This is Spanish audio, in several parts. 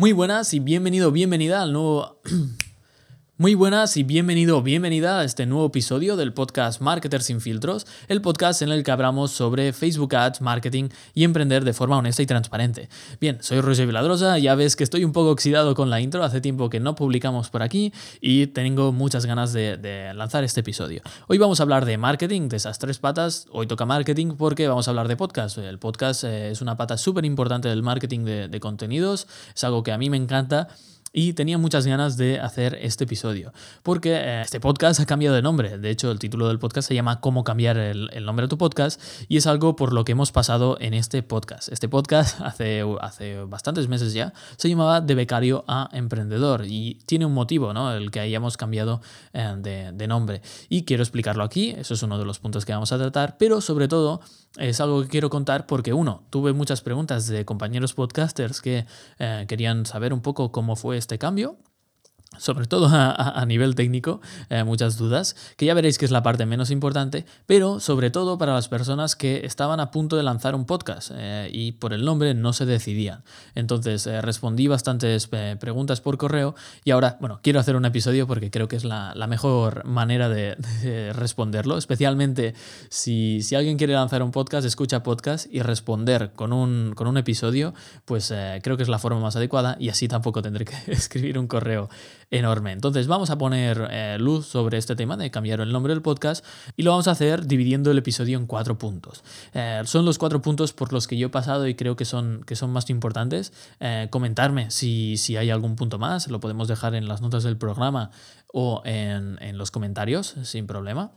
Muy buenas y bienvenido, bienvenida al nuevo... Muy buenas y bienvenido, bienvenida a este nuevo episodio del podcast Marketers sin filtros, el podcast en el que hablamos sobre Facebook Ads, marketing y emprender de forma honesta y transparente. Bien, soy Roger Viladrosa, ya ves que estoy un poco oxidado con la intro, hace tiempo que no publicamos por aquí y tengo muchas ganas de, lanzar este episodio. Hoy vamos a hablar de marketing, de esas tres patas, hoy toca marketing porque vamos a hablar de podcast. El podcast eh, es una pata súper importante del marketing de contenidos, es algo que a mí me encanta y tenía muchas ganas de hacer este episodio, porque eh, este podcast ha cambiado de nombre. De hecho, el título del podcast se llama Cómo cambiar el, nombre de tu podcast y es algo por lo que hemos pasado en este podcast. Este podcast hace, hace bastantes meses ya se llamaba De becario a emprendedor y tiene un motivo, ¿no? El que hayamos cambiado eh, de, nombre. Y quiero explicarlo aquí, eso es uno de los puntos que vamos a tratar, pero sobre todo es algo que quiero contar porque, uno, tuve muchas preguntas de compañeros podcasters que eh, querían saber un poco cómo fue este cambio sobre todo a, nivel técnico, eh, muchas dudas, que ya veréis que es la parte menos importante, pero sobre todo para las personas que estaban a punto de lanzar un podcast eh, y por el nombre no se decidían. Entonces eh, respondí bastantes preguntas por correo y ahora, bueno, quiero hacer un episodio porque creo que es la, mejor manera de, responderlo, especialmente si, si, alguien quiere lanzar un podcast, escucha podcast y responder con un, con un episodio, pues creo que es la forma más adecuada y así tampoco tendré que escribir un correo enorme. Entonces vamos a poner eh, luz sobre este tema de cambiar el nombre del podcast y lo vamos a hacer dividiendo el episodio en cuatro puntos. Eh, son los cuatro puntos por los que yo he pasado y creo que son, que son más importantes. Eh, comentarme si, si, hay algún punto más, lo podemos dejar en las notas del programa o en, en los comentarios sin problema.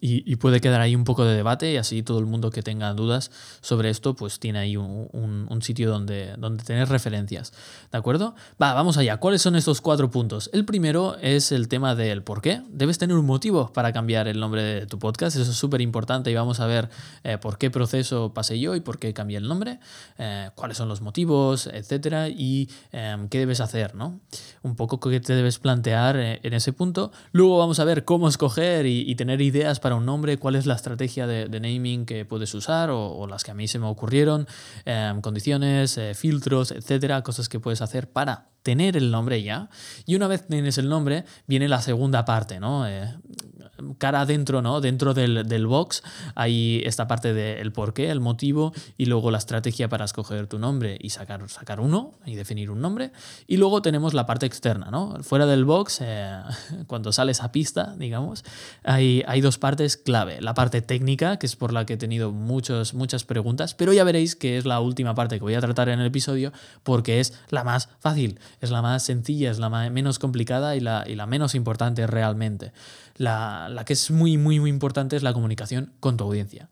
Y, puede quedar ahí un poco de debate y así todo el mundo que tenga dudas sobre esto pues tiene ahí un, sitio donde, donde tener referencias. ¿De acuerdo? Va, vamos allá. ¿Cuáles son estos cuatro puntos? El primero es el tema del por qué. Debes tener un motivo para cambiar el nombre de tu podcast. Eso es súper importante y vamos a ver eh, por qué proceso pasé yo y por qué cambié el nombre, eh, cuáles son los motivos, etcétera, y em, qué debes hacer, ¿no? Un poco qué te debes plantear eh, en ese punto. Luego vamos a ver cómo escoger y tener ideas para un nombre, cuál es la estrategia de, naming que puedes usar o, las que a mí se me ocurrieron, em, condiciones, eh, filtros, etcétera, cosas que puedes hacer para tener el nombre ya. Y una vez tienes el nombre, viene la segunda parte, ¿no? Eh, cara adentro, ¿no? Dentro del, box hay esta parte del qué, el motivo y luego la estrategia para escoger tu nombre y sacar, sacar uno y definir un nombre. Y luego tenemos la parte externa, ¿no? Fuera del box, eh, cuando sales a pista, digamos, hay, hay dos partes clave. La parte técnica, que es por la que he tenido muchos, muchas preguntas, pero ya veréis que es la última parte que voy a tratar en el episodio porque es la más fácil, es la más sencilla, es la menos complicada y la, y la menos importante realmente. La, la, que es muy, muy, muy importante es la comunicación con tu audiencia.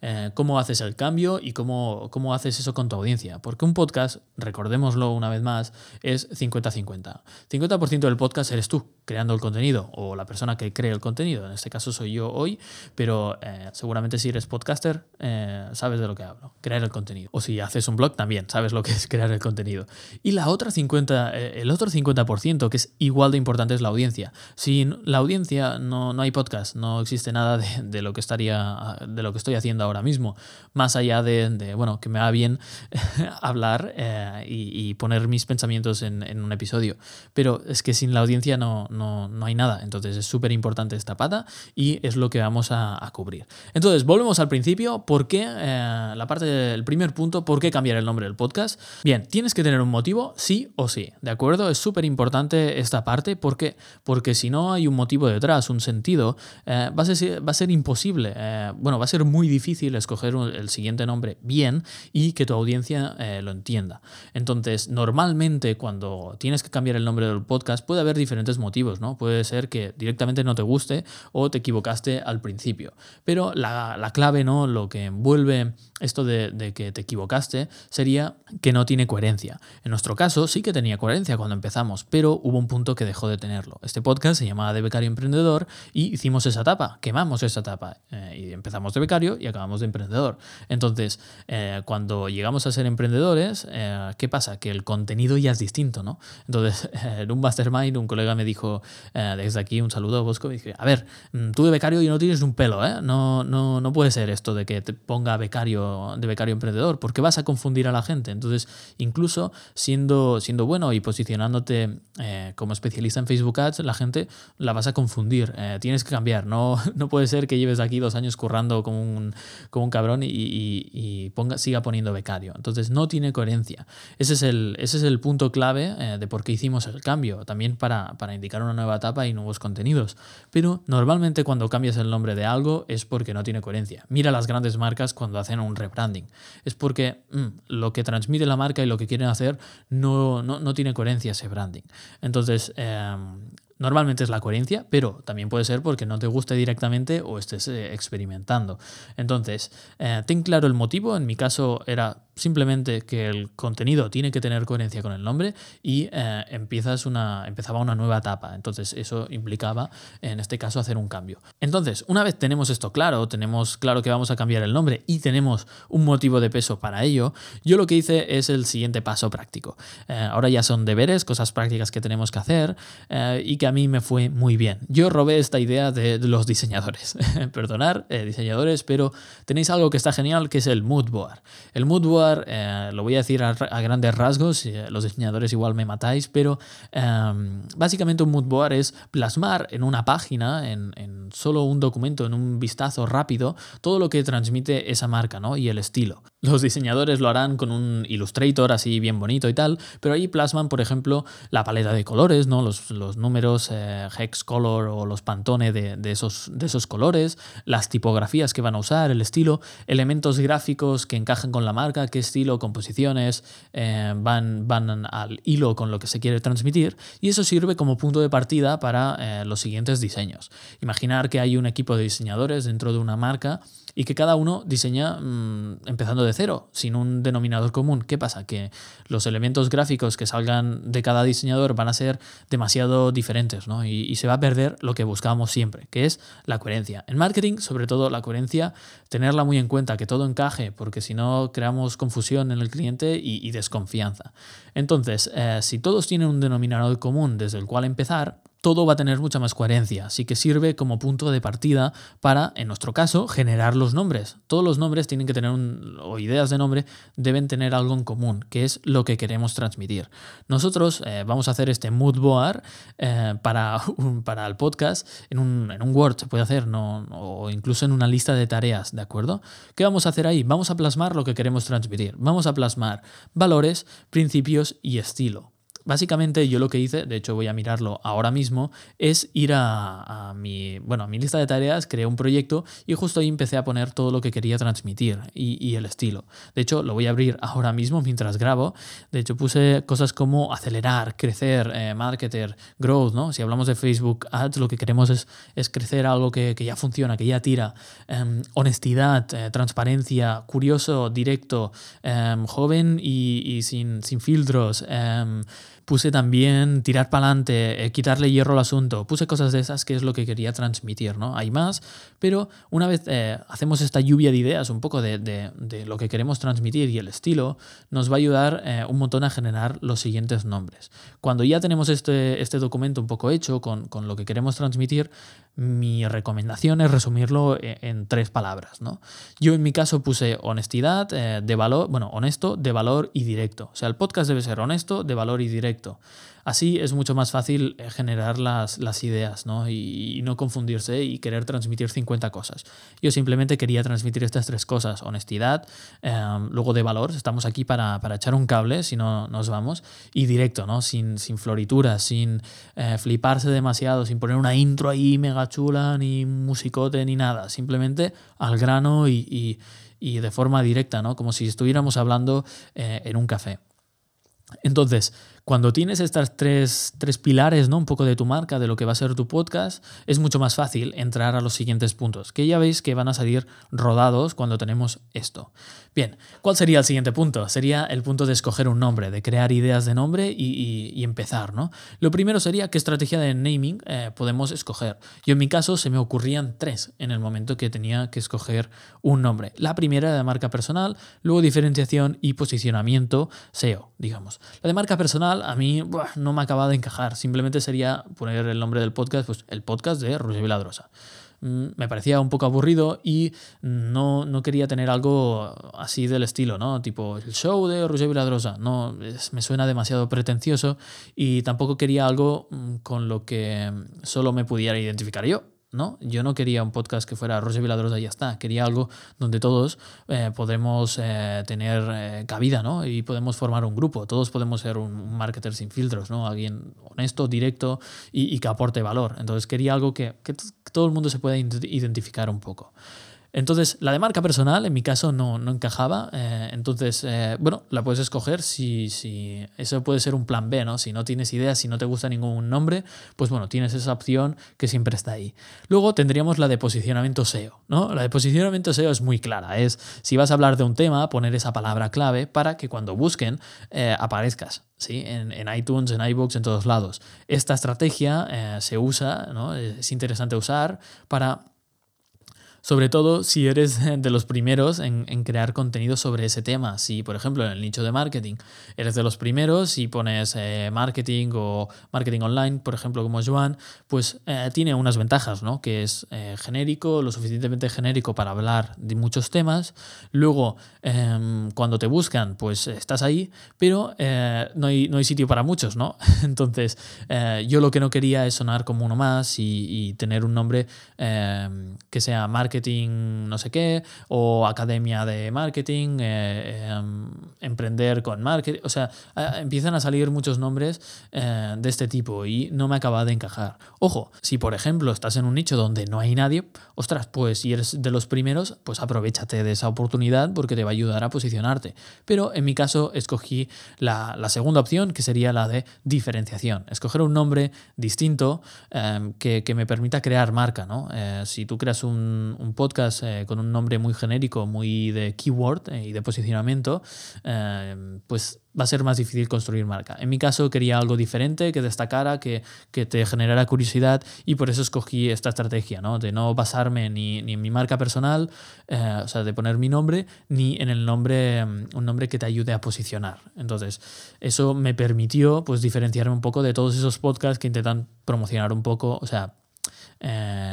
Eh, cómo haces el cambio y cómo, cómo haces eso con tu audiencia. Porque un podcast, recordémoslo una vez más, es 50-50. 50%, del podcast eres tú, creando el contenido, o la persona que cree el contenido. En este caso soy yo hoy, pero eh, seguramente si eres podcaster, eh, sabes de lo que hablo, crear el contenido. O si haces un blog, también sabes lo que es crear el contenido. Y la otra 50, el otro 50%, que es igual de importante, es la audiencia. Sin la audiencia no, no hay podcast, no existe nada de, de, lo que estaría, de lo que estoy haciendo ahora mismo, más allá de, bueno, que me va bien hablar eh, y, poner mis pensamientos en, un episodio. Pero es que sin la audiencia no, no hay nada. Entonces es súper importante esta pata y es lo que vamos a, cubrir. Entonces, volvemos al principio. ¿Por qué? Eh, la parte del primer punto, ¿por qué cambiar el nombre del podcast? Bien, tienes que tener un motivo, sí o sí. ¿De acuerdo? Es súper importante esta parte. ¿Por qué? Porque si no hay un motivo detrás, un sentido, eh, va, a ser, va a ser imposible. bueno, va a ser muy difícil escoger el siguiente nombre bien y que tu audiencia eh, lo entienda. Entonces, normalmente cuando tienes que cambiar el nombre del podcast puede haber diferentes motivos, Puede ser que directamente no te guste o te equivocaste al principio. Pero la, clave, ¿no? Lo que envuelve esto de, de, que te equivocaste sería que no tiene coherencia. En nuestro caso sí que tenía coherencia cuando empezamos, pero hubo un punto que dejó de tenerlo. Este podcast se llamaba De Becario Emprendedor y hicimos esa etapa, quemamos esa etapa eh, y empezamos de becario y acabamos de emprendedor. Entonces, eh, cuando llegamos a ser emprendedores, eh, ¿qué pasa? Que el contenido ya es distinto, ¿no? Entonces, en un mastermind un colega me dijo, Eh, desde aquí un saludo a Bosco, y dije, a ver, mm, tú de becario y no tienes un pelo, ¿eh? No, no, no puede ser esto de que te ponga becario, de becario emprendedor, porque vas a confundir a la gente. Entonces, incluso siendo, siendo bueno y posicionándote eh, como especialista en Facebook Ads, la gente la vas a confundir. Eh, tienes que cambiar, no, no puede ser que lleves aquí dos años currando como un, como un cabrón y, y, ponga, siga poniendo becario. Entonces, no tiene coherencia. Ese es el, ese es el punto clave de por qué hicimos el cambio, también para, para indicar una nueva etapa y nuevos contenidos. Pero normalmente cuando cambias el nombre de algo es porque no tiene coherencia. Mira las grandes marcas cuando hacen un rebranding. Es porque mm, lo que transmite la marca y lo que quieren hacer no, no, no tiene coherencia ese branding. Entonces, em, Normalmente es la coherencia, pero también puede ser porque no te guste directamente o estés eh, experimentando. Entonces, eh, ten claro el motivo. En mi caso era simplemente que el contenido tiene que tener coherencia con el nombre y eh, empiezas una, empezaba una nueva etapa. Entonces, eso implicaba, en este caso, hacer un cambio. Entonces, una vez tenemos esto claro, tenemos claro que vamos a cambiar el nombre y tenemos un motivo de peso para ello, yo lo que hice es el siguiente paso práctico. ahora ya son deberes, cosas prácticas que tenemos que hacer y que a mí me fue muy bien. Yo robé esta idea de, los diseñadores. Perdonar, eh, diseñadores, pero tenéis algo que está genial que es el mood board. El mood board, eh, lo voy a decir a, grandes rasgos, eh, los diseñadores igual me matáis, pero em, básicamente un mood board es plasmar en una página, en, en, solo un documento, en un vistazo rápido, todo lo que transmite esa marca ¿no? y el estilo. Los diseñadores lo harán con un Illustrator así bien bonito y tal, pero ahí plasman, por ejemplo, la paleta de colores, ¿no? los, los números eh, hex color o los Pantone de, esos, de esos colores, las tipografías que van a usar, el estilo, elementos gráficos que encajan con la marca, qué estilo, composiciones eh, van, van al hilo con lo que se quiere transmitir y eso sirve como punto de partida para eh, los siguientes diseños. Imaginar que hay un equipo de diseñadores dentro de una marca y que cada uno diseña mm, empezando de cero, sin un denominador común. ¿Qué pasa? Que los elementos gráficos que salgan de cada diseñador van a ser demasiado diferentes ¿no? y, se va a perder lo que buscábamos siempre, que es la coherencia. En marketing, sobre todo la coherencia, tenerla muy en cuenta, que todo encaje, porque si no creamos confusión en el cliente y, desconfianza. Entonces, eh, si todos tienen un denominador común desde el cual empezar, todo va a tener mucha más coherencia, así que sirve como punto de partida para, en nuestro caso, generar los nombres. Todos los nombres tienen que tener, un, o ideas de nombre, deben tener algo en común, que es lo que queremos transmitir. Nosotros eh, vamos a hacer este mood board eh, para, para el podcast en un, en un, Word, se puede hacer, no, o incluso en una lista de tareas, ¿de acuerdo? ¿Qué vamos a hacer ahí? Vamos a plasmar lo que queremos transmitir. Vamos a plasmar valores, principios y estilo. Básicamente yo lo que hice, de hecho voy a mirarlo ahora mismo, es ir a, mi, bueno, a mi lista de tareas, creé un proyecto y justo ahí empecé a poner todo lo que quería transmitir y, el estilo. De hecho, lo voy a abrir ahora mismo mientras grabo. De hecho, puse cosas como acelerar, crecer, eh, marketer, growth, ¿no? Si hablamos de Facebook Ads, lo que queremos es, es crecer algo que, ya funciona, que ya tira. Em, honestidad, eh, transparencia, curioso, directo, em, joven y, sin, sin filtros. Em, Puse también tirar para adelante, eh, quitarle hierro al asunto. Puse cosas de esas que es lo que quería transmitir, ¿no? Hay más, pero una vez eh, hacemos esta lluvia de ideas, un poco de, lo que queremos transmitir y el estilo, nos va a ayudar eh, un montón a generar los siguientes nombres. Cuando ya tenemos este, este documento un poco hecho con, con lo que queremos transmitir, mi recomendación es resumirlo e, en, tres palabras. ¿no? Yo en mi caso puse honestidad, de valor, bueno, honesto, de valor y directo. O sea, el podcast debe ser honesto, de valor y directo. Así es mucho más fácil eh, generar las, las ideas ¿no? Y, no confundirse y querer transmitir 50 cosas. Yo simplemente quería transmitir estas tres cosas, honestidad, em, luego de valor, estamos aquí para, para, echar un cable, si no nos vamos, y directo, ¿no? sin, sin florituras, sin eh, fliparse demasiado, sin poner una intro ahí mega chula, ni musicote, ni nada, simplemente al grano y, y, de forma directa, ¿no? como si estuviéramos hablando eh, en un café. Entonces, cuando tienes estas tres, pilares, ¿no? Un poco de tu marca, de lo que va a ser tu podcast, es mucho más fácil entrar a los siguientes puntos, que ya veis que van a salir rodados cuando tenemos esto. Bien, ¿cuál sería el siguiente punto? Sería el punto de escoger un nombre, de crear ideas de nombre y, empezar, ¿no? Lo primero sería qué estrategia de naming eh, podemos escoger. Yo en mi caso se me ocurrían tres en el momento que tenía que escoger un nombre. La primera de marca personal, luego diferenciación y posicionamiento SEO, digamos. La de marca personal a mí no me acaba de encajar. Simplemente sería poner el nombre del podcast, pues el podcast de Roger Viladrosa. Mm, me parecía un poco aburrido y no, no, quería tener algo así del estilo, ¿no? Tipo el show de Roger Viladrosa. No, me suena demasiado pretencioso y tampoco quería algo mm, con lo que solo me pudiera identificar yo. ¿No? Yo no quería un podcast que fuera Roger Viladrosa y ya está. Quería algo donde todos eh, podremos eh, tener eh, cabida, ¿no? Y podemos formar un grupo. Todos podemos ser un, marketer sin filtros, ¿no? Alguien honesto, directo y, que aporte valor. Entonces quería algo que, que todo el mundo se pueda identificar un poco. Entonces, la de marca personal en mi caso no, encajaba. Eh, entonces, eh, bueno, la puedes escoger si, si, eso puede ser un plan B, ¿no? Si no tienes idea, si no te gusta ningún nombre, pues bueno, tienes esa opción que siempre está ahí. Luego tendríamos la de posicionamiento SEO, ¿no? La de posicionamiento SEO es muy clara. Es si vas a hablar de un tema, poner esa palabra clave para que cuando busquen eh, aparezcas. ¿sí? En, en, iTunes, en iBooks, en todos lados. Esta estrategia se usa, ¿no? es interesante usar para sobre todo si eres de los primeros en, crear contenido sobre ese tema. Si, por ejemplo, en el nicho de marketing eres de los primeros y pones eh, marketing o marketing online, por ejemplo, como Joan, pues eh, tiene unas ventajas, ¿no? Que es eh, genérico, lo suficientemente genérico para hablar de muchos temas. Luego, em, cuando te buscan, pues estás ahí, pero no hay, no, hay, sitio para muchos, ¿no? Entonces, yo lo que no quería es sonar como uno más y, y tener un nombre em, que sea marketing marketing no sé qué, o academia de marketing, eh, em, emprender con marketing, o sea, empiezan a salir muchos nombres eh, de este tipo y no me acaba de encajar. Ojo, si por ejemplo estás en un nicho donde no hay nadie, ostras, pues si eres de los primeros, pues aprovechate de esa oportunidad porque te va a ayudar a posicionarte. Pero en mi caso escogí la, segunda opción, que sería la de diferenciación. Escoger un nombre distinto em, que, que, me permita crear marca, ¿no? Eh, si tú creas un, un podcast eh, con un nombre muy genérico, muy de keyword eh, y de posicionamiento, eh, pues va a ser más difícil construir marca. En mi caso quería algo diferente, que destacara, que, que te generara curiosidad y por eso escogí esta estrategia, ¿no? de no basarme ni, ni en mi marca personal, o sea, de poner mi nombre, ni en el nombre, un nombre que te ayude a posicionar. Entonces, eso me permitió pues diferenciarme un poco de todos esos podcasts que intentan promocionar un poco, o sea,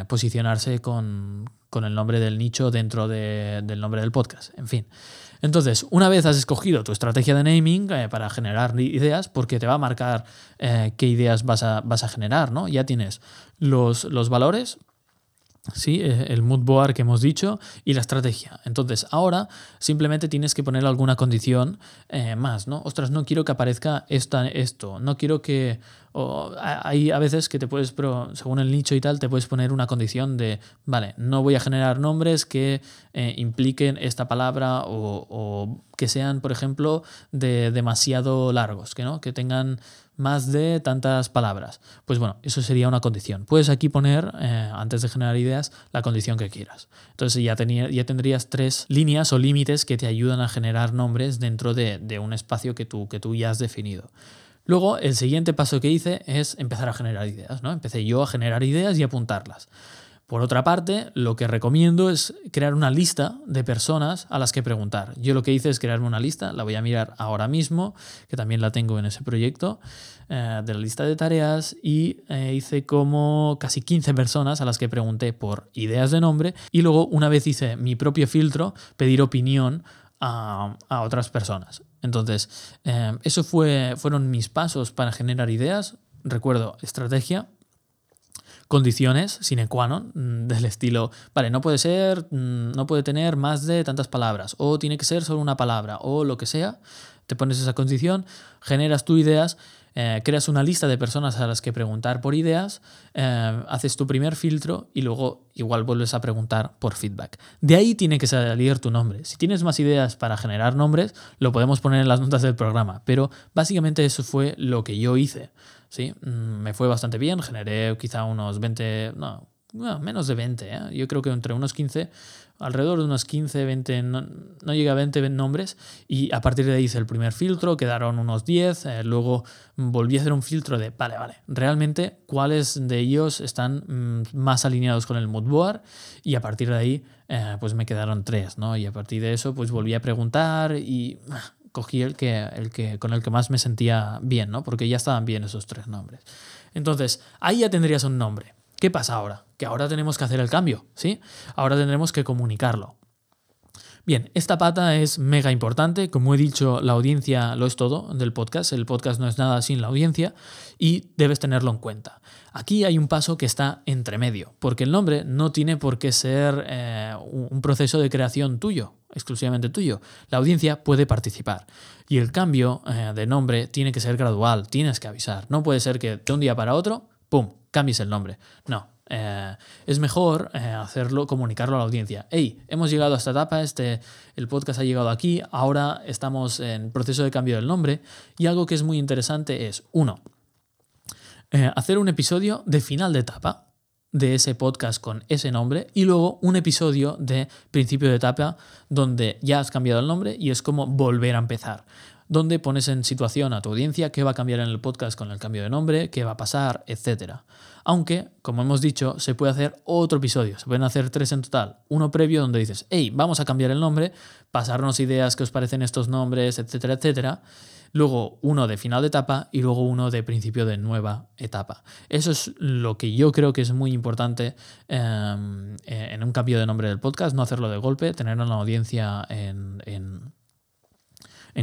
posicionarse con, con el nombre del nicho dentro del nombre del podcast. En fin. Entonces, una vez has escogido tu estrategia de naming eh, para generar ideas, porque te va a marcar eh, qué ideas vas a, vas a, generar, ¿no? Ya tienes los, los valores, ¿sí? Eh, el mood board que hemos dicho y la estrategia. Entonces, ahora simplemente tienes que poner alguna condición más, ¿no? Ostras, no quiero que aparezca esta, esto, no quiero que o hay a veces que te puedes, pero según el nicho y tal, te puedes poner una condición de, vale, no voy a generar nombres que eh, impliquen esta palabra o, que sean, por ejemplo, de demasiado largos, que, ¿no? que tengan más de tantas palabras. Pues bueno, eso sería una condición. Puedes aquí poner, eh, antes de generar ideas, la condición que quieras. Entonces ya, ya tendrías tres líneas o límites que te ayudan a generar nombres dentro de, de un espacio que tú, que tú ya has definido. Luego, el siguiente paso que hice es empezar a generar ideas, ¿no? Empecé yo a generar ideas y apuntarlas. Por otra parte, lo que recomiendo es crear una lista de personas a las que preguntar. Yo lo que hice es crearme una lista, la voy a mirar ahora mismo, que también la tengo en ese proyecto, eh, de la lista de tareas, y eh, hice como casi 15 personas a las que pregunté por ideas de nombre, y luego una vez hice mi propio filtro, pedir opinión a, otras personas. Entonces, eh, eso fue, fueron mis pasos para generar ideas. Recuerdo, estrategia, condiciones sine qua non mm, del estilo, vale, no puede ser, mm, no puede tener más de tantas palabras, o tiene que ser solo una palabra, o lo que sea, te pones esa condición, generas tus ideas eh, creas una lista de personas a las que preguntar por ideas, eh, haces tu primer filtro y luego igual vuelves a preguntar por feedback. De ahí tiene que salir tu nombre. Si tienes más ideas para generar nombres, lo podemos poner en las notas del programa, pero básicamente eso fue lo que yo hice. ¿sí? Mm, me fue bastante bien, generé quizá unos 20, no, menos de 20, ¿eh? yo creo que entre unos 15 alrededor de unos 15, 20, no, no llega a 20 nombres y a partir de ahí hice el primer filtro, quedaron unos 10, eh, luego volví a hacer un filtro de, vale, vale, realmente cuáles de ellos están mm, más alineados con el mood board y a partir de ahí eh, pues me quedaron 3, ¿no? Y a partir de eso pues volví a preguntar y cogí el que, el que, con el que más me sentía bien, ¿no? Porque ya estaban bien esos tres nombres. Entonces, ahí ya tendrías un nombre. ¿Qué pasa ahora? Que ahora tenemos que hacer el cambio, ¿sí? Ahora tendremos que comunicarlo. Bien, esta pata es mega importante. Como he dicho, la audiencia lo es todo del podcast. El podcast no es nada sin la audiencia y debes tenerlo en cuenta. Aquí hay un paso que está entre medio, porque el nombre no tiene por qué ser eh, un proceso de creación tuyo, exclusivamente tuyo. La audiencia puede participar. Y el cambio eh, de nombre tiene que ser gradual, tienes que avisar. No puede ser que de un día para otro, ¡pum!, cambies el nombre. No, eh, es mejor eh, hacerlo, comunicarlo a la audiencia. Hey, hemos llegado a esta etapa, este, el podcast ha llegado aquí, ahora estamos en proceso de cambio del nombre y algo que es muy interesante es, uno, eh, hacer un episodio de final de etapa de ese podcast con ese nombre y luego un episodio de principio de etapa donde ya has cambiado el nombre y es como volver a empezar donde pones en situación a tu audiencia qué va a cambiar en el podcast con el cambio de nombre, qué va a pasar, etc. Aunque, como hemos dicho, se puede hacer otro episodio, se pueden hacer tres en total. Uno previo donde dices, hey, vamos a cambiar el nombre, pasarnos ideas que os parecen estos nombres, etcétera, etcétera. Luego uno de final de etapa y luego uno de principio de nueva etapa. Eso es lo que yo creo que es muy importante em, en un cambio de nombre del podcast, no hacerlo de golpe, tener una audiencia en en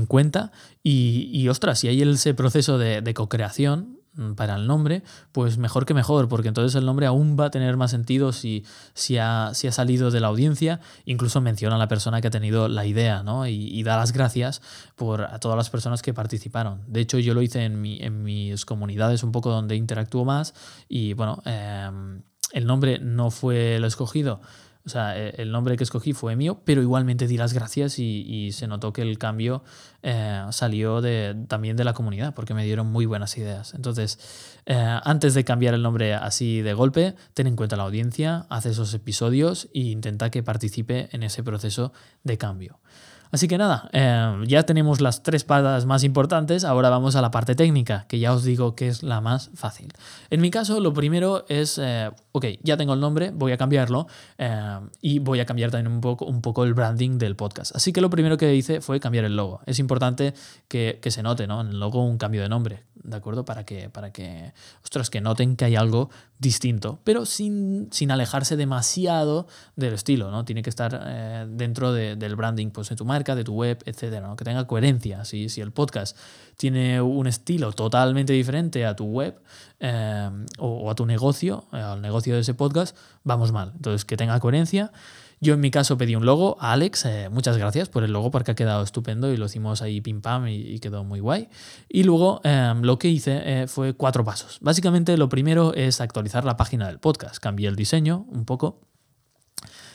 cuenta. Y, y ostras, si hay ese proceso de, de co-creación mm, para el nombre, pues mejor que mejor, porque entonces el nombre aún va a tener más sentido si, si, ha, si ha salido de la audiencia, incluso menciona a la persona que ha tenido la idea, ¿no? Y, da las gracias por a todas las personas que participaron. De hecho, yo lo hice en, mi, en mis comunidades un poco donde interactúo más y bueno, em, el nombre no fue el escogido o sea, e, el nombre que escogí fue mío, pero igualmente di las gracias y, se notó que el cambio eh, salió de, también de la comunidad, porque me dieron muy buenas ideas. Entonces, eh, antes de cambiar el nombre así de golpe, ten en cuenta la audiencia, haz esos episodios e intenta que participe en ese proceso de cambio. Así que nada, eh, ya tenemos las tres patas más importantes, ahora vamos a la parte técnica, que ya os digo que es la más fácil. En mi caso, lo primero es, eh, ok, ya tengo el nombre, voy a cambiarlo eh, y voy a cambiar también un poco, el branding del podcast. Así que lo primero que hice fue cambiar el logo. Es importante que, que se note ¿no? en el logo un cambio de nombre. ¿De acuerdo? Para que, para que, ostras, que noten que hay algo distinto, pero sin, sin alejarse demasiado del estilo, ¿no? Tiene que estar eh, dentro del branding pues, de tu marca, de tu web, etcétera, ¿no? Que tenga coherencia. Si, si el podcast tiene un estilo totalmente diferente a tu web eh, o, a tu negocio, eh, al negocio de ese podcast, vamos mal. Entonces, que tenga coherencia yo en mi caso pedí un logo a Alex, eh, muchas gracias por el logo porque ha quedado estupendo y lo hicimos ahí pim pam y, quedó muy guay. Y luego em, lo que hice eh, fue cuatro pasos. Básicamente lo primero es actualizar la página del podcast. Cambié el diseño un poco.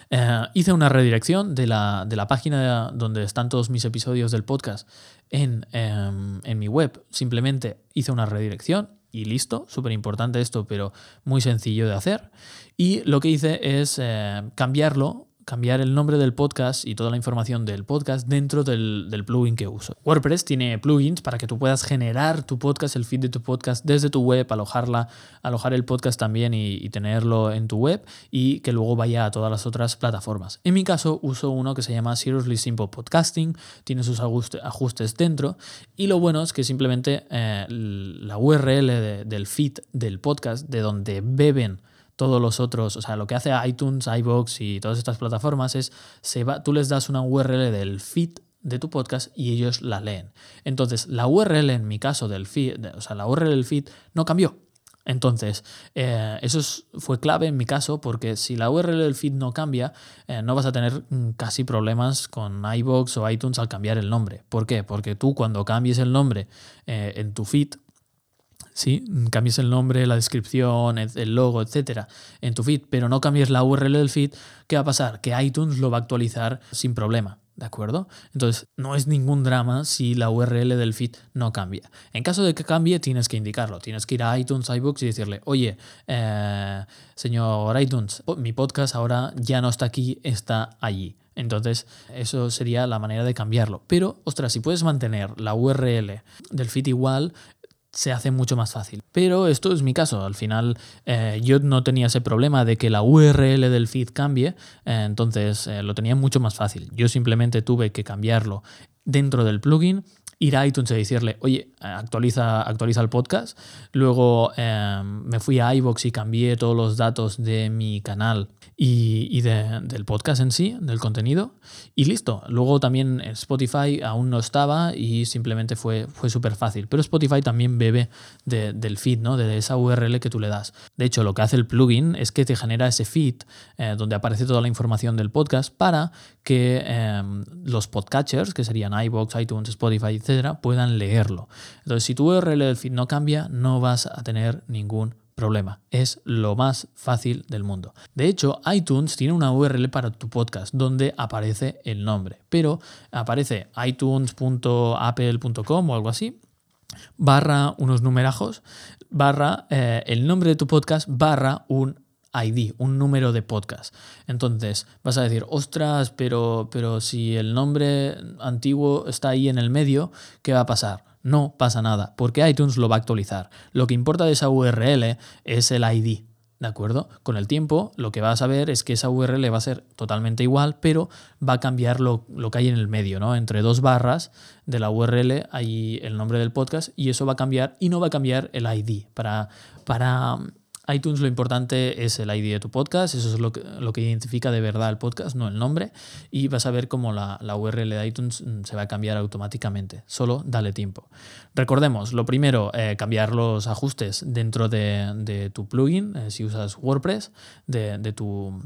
Eh, hice una redirección de la, de la, página donde están todos mis episodios del podcast en, em, en mi web. Simplemente hice una redirección y listo, súper importante esto, pero muy sencillo de hacer. Y lo que hice es cambiarlo cambiar el nombre del podcast y toda la información del podcast dentro del, plugin que uso. WordPress tiene plugins para que tú puedas generar tu podcast, el feed de tu podcast desde tu web, alojarla, alojar el podcast también y, tenerlo en tu web y que luego vaya a todas las otras plataformas. En mi caso uso uno que se llama Seriously Simple Podcasting, tiene sus ajustes dentro y lo bueno es que simplemente eh, la URL del feed del podcast, de donde beben todos los otros, o sea, lo que hace iTunes, iBox y todas estas plataformas es, se va, tú les das una URL del feed de tu podcast y ellos la leen. Entonces, la URL en mi caso del feed, o sea, la URL del feed no cambió. Entonces, eh, eso fue clave en mi caso porque si la URL del feed no cambia, eh, no vas a tener mm, casi problemas con iBox o iTunes al cambiar el nombre. ¿Por qué? Porque tú cuando cambies el nombre eh, en tu feed, ¿sí? cambies el nombre, la descripción, el logo, etcétera, en tu feed, pero no cambies la URL del feed, ¿qué va a pasar? Que iTunes lo va a actualizar sin problema. ¿De acuerdo? Entonces, no es ningún drama si la URL del feed no cambia. En caso de que cambie, tienes que indicarlo. Tienes que ir a iTunes, iBooks y decirle, oye, eh, señor iTunes, mi podcast ahora ya no está aquí, está allí. Entonces, eso sería la manera de cambiarlo. Pero, ostras, si puedes mantener la URL del feed igual, se hace mucho más fácil. Pero esto es mi caso. Al final eh, yo no tenía ese problema de que la URL del feed cambie, eh, entonces eh, lo tenía mucho más fácil. Yo simplemente tuve que cambiarlo dentro del plugin ir a iTunes y decirle, oye, actualiza, actualiza el podcast. Luego em, me fui a iBox y cambié todos los datos de mi canal y, del podcast en sí, del contenido. Y listo. Luego también Spotify aún no estaba y simplemente fue, fue súper fácil. Pero Spotify también bebe del feed, ¿no? De esa URL que tú le das. De hecho, lo que hace el plugin es que te genera ese feed eh, donde aparece toda la información del podcast para que em, los podcatchers, que serían iBox, iTunes, Spotify, puedan leerlo. Entonces, si tu URL del feed no cambia, no vas a tener ningún problema. Es lo más fácil del mundo. De hecho, iTunes tiene una URL para tu podcast donde aparece el nombre, pero aparece itunes.apple.com o algo así, barra unos numerajos, barra eh, el nombre de tu podcast, barra un ID, un número de podcast. Entonces vas a decir, ostras, pero, pero si el nombre antiguo está ahí en el medio, ¿qué va a pasar? no pasa nada, porque iTunes lo va a actualizar. Lo que importa de esa URL es el ID. ¿De acuerdo? Con el tiempo lo que vas a ver es que esa URL va a ser totalmente igual, pero va a cambiar lo, que hay en el medio, ¿no? Entre dos barras de la URL hay el nombre del podcast y eso va a cambiar y no va a cambiar el ID. Para, para iTunes lo importante es el ID de tu podcast, eso es lo que, lo que identifica de verdad el podcast, no el nombre, y vas a ver cómo la, URL de iTunes mm, se va a cambiar automáticamente, solo dale tiempo. Recordemos, lo primero, eh, cambiar los ajustes dentro de, tu plugin, eh, si usas WordPress, de, de tu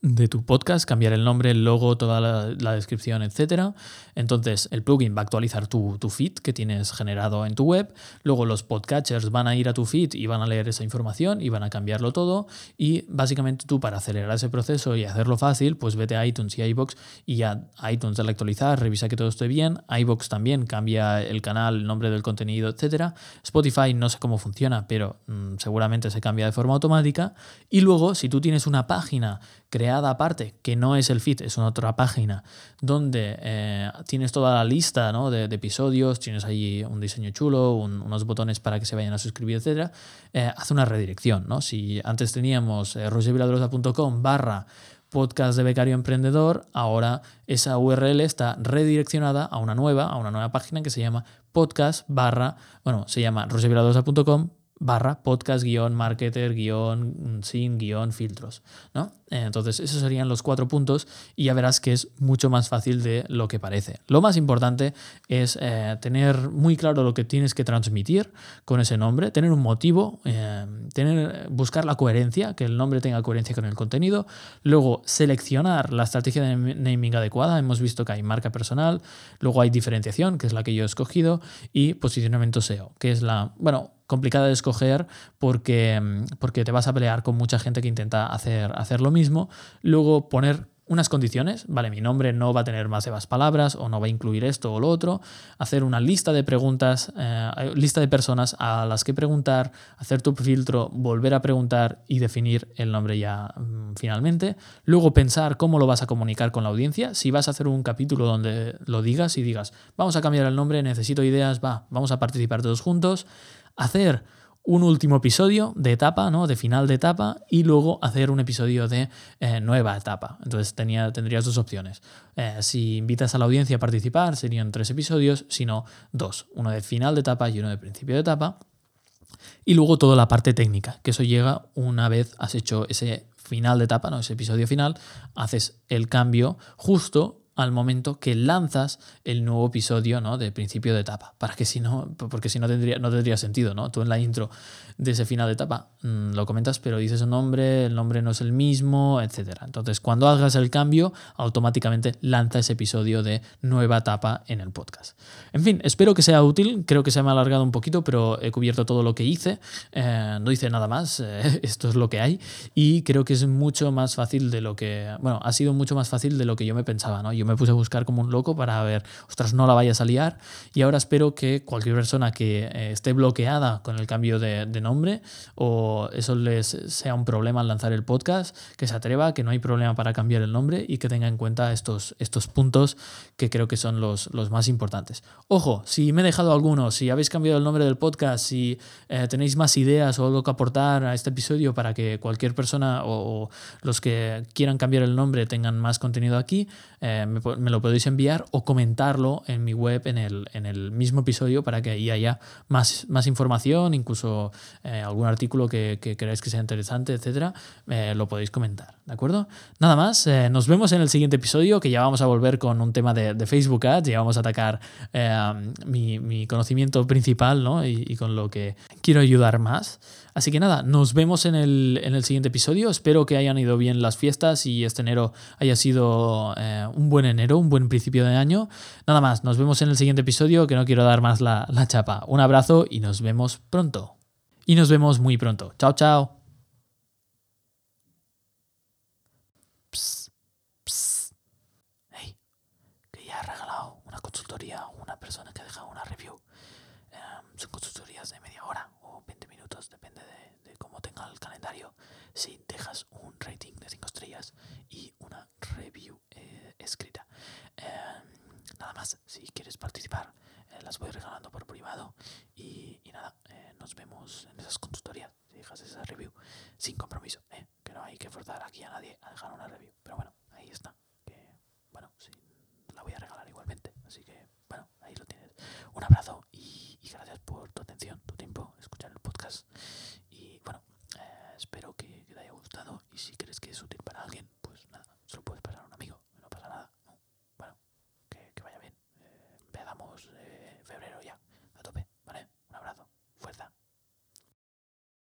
de tu podcast, cambiar el nombre, el logo, toda la, descripción, etc. Entonces el plugin va a actualizar tu, feed que tienes generado en tu web. Luego los podcatchers van a ir a tu feed y van a leer esa información y van a cambiarlo todo. Y básicamente tú para acelerar ese proceso y hacerlo fácil, pues vete a iTunes y iBox y a iTunes al actualizar, revisa que todo esté bien. iBox también cambia el canal, el nombre del contenido, etc. Spotify no sé cómo funciona, pero mm, seguramente se cambia de forma automática. Y luego si tú tienes una página creada aparte, que no es el feed, es una otra página, donde eh, tienes toda la lista de, episodios, tienes ahí un diseño chulo, unos botones para que se vayan a suscribir, etc. Eh, hace una redirección. ¿no? Si antes teníamos eh, barra podcast de becario emprendedor, ahora esa URL está redireccionada a una nueva, a una nueva página que se llama podcast barra, bueno, se llama rogerviladrosa.com barra podcast guion marketer guion sin guion filtros. ¿no? Entonces esos serían los cuatro puntos y ya verás que es mucho más fácil de lo que parece. Lo más importante es eh, tener muy claro lo que tienes que transmitir con ese nombre, tener un motivo, eh, tener, buscar la coherencia, que el nombre tenga coherencia con el contenido, luego seleccionar la estrategia de naming adecuada, hemos visto que hay marca personal, luego hay diferenciación, que es la que yo he escogido, y posicionamiento SEO, que es la, bueno, complicada de escoger porque, porque te vas a pelear con mucha gente que intenta hacer, hacer lo mismo. Luego poner unas condiciones, vale, mi nombre no va a tener más de las palabras o no va a incluir esto o lo otro, hacer una lista de preguntas, eh, lista de personas a las que preguntar, hacer tu filtro, volver a preguntar y definir el nombre ya mm, finalmente. Luego pensar cómo lo vas a comunicar con la audiencia, si vas a hacer un capítulo donde lo digas y digas, vamos a cambiar el nombre, necesito ideas, va, vamos a participar todos juntos hacer un último episodio de etapa, ¿no? de final de etapa, y luego hacer un episodio de eh, nueva etapa. Entonces tenía, tendrías dos opciones. Eh, si invitas a la audiencia a participar, serían tres episodios, sino dos, uno de final de etapa y uno de principio de etapa. Y luego toda la parte técnica, que eso llega una vez has hecho ese final de etapa, ¿no? ese episodio final, haces el cambio justo al momento que lanzas el nuevo episodio ¿no? de principio de etapa. Para que si no, porque si no tendría, no tendría sentido, ¿no? Tú en la intro de ese final de etapa mm, lo comentas, pero dices un nombre, el nombre no es el mismo, etc. Entonces, cuando hagas el cambio, automáticamente lanza ese episodio de nueva etapa en el podcast. En fin, espero que sea útil. Creo que se me ha alargado un poquito, pero he cubierto todo lo que hice. Eh, no hice nada más. Eh, esto es lo que hay. Y creo que es mucho más fácil de lo que. Bueno, ha sido mucho más fácil de lo que yo me pensaba, ¿no? Me puse a buscar como un loco para ver, ostras, no la vayas a liar. Y ahora espero que cualquier persona que eh, esté bloqueada con el cambio de, nombre o eso les sea un problema al lanzar el podcast, que se atreva, que no hay problema para cambiar el nombre y que tenga en cuenta estos, estos puntos que creo que son los, los más importantes. Ojo, si me he dejado alguno, si habéis cambiado el nombre del podcast, si eh, tenéis más ideas o algo que aportar a este episodio para que cualquier persona o, los que quieran cambiar el nombre tengan más contenido aquí, eh, me me, lo podéis enviar o comentarlo en mi web en el, en el mismo episodio para que ahí haya más, más información, incluso eh, algún artículo que, que, queráis que sea interesante, etcétera, eh, lo podéis comentar, ¿de acuerdo? Nada más, nos vemos en el siguiente episodio que ya vamos a volver con un tema de, de Facebook Ads, ya vamos a atacar mi, mi, conocimiento principal ¿no? y con lo que quiero ayudar más. Así que nada, nos vemos en el, en el, siguiente episodio. Espero que hayan ido bien las fiestas y este enero haya sido eh, un buen enero, un buen principio de año. Nada más, nos vemos en el siguiente episodio, que no quiero dar más la, la chapa. Un abrazo y nos vemos pronto. Y nos vemos muy pronto. Chao, chao.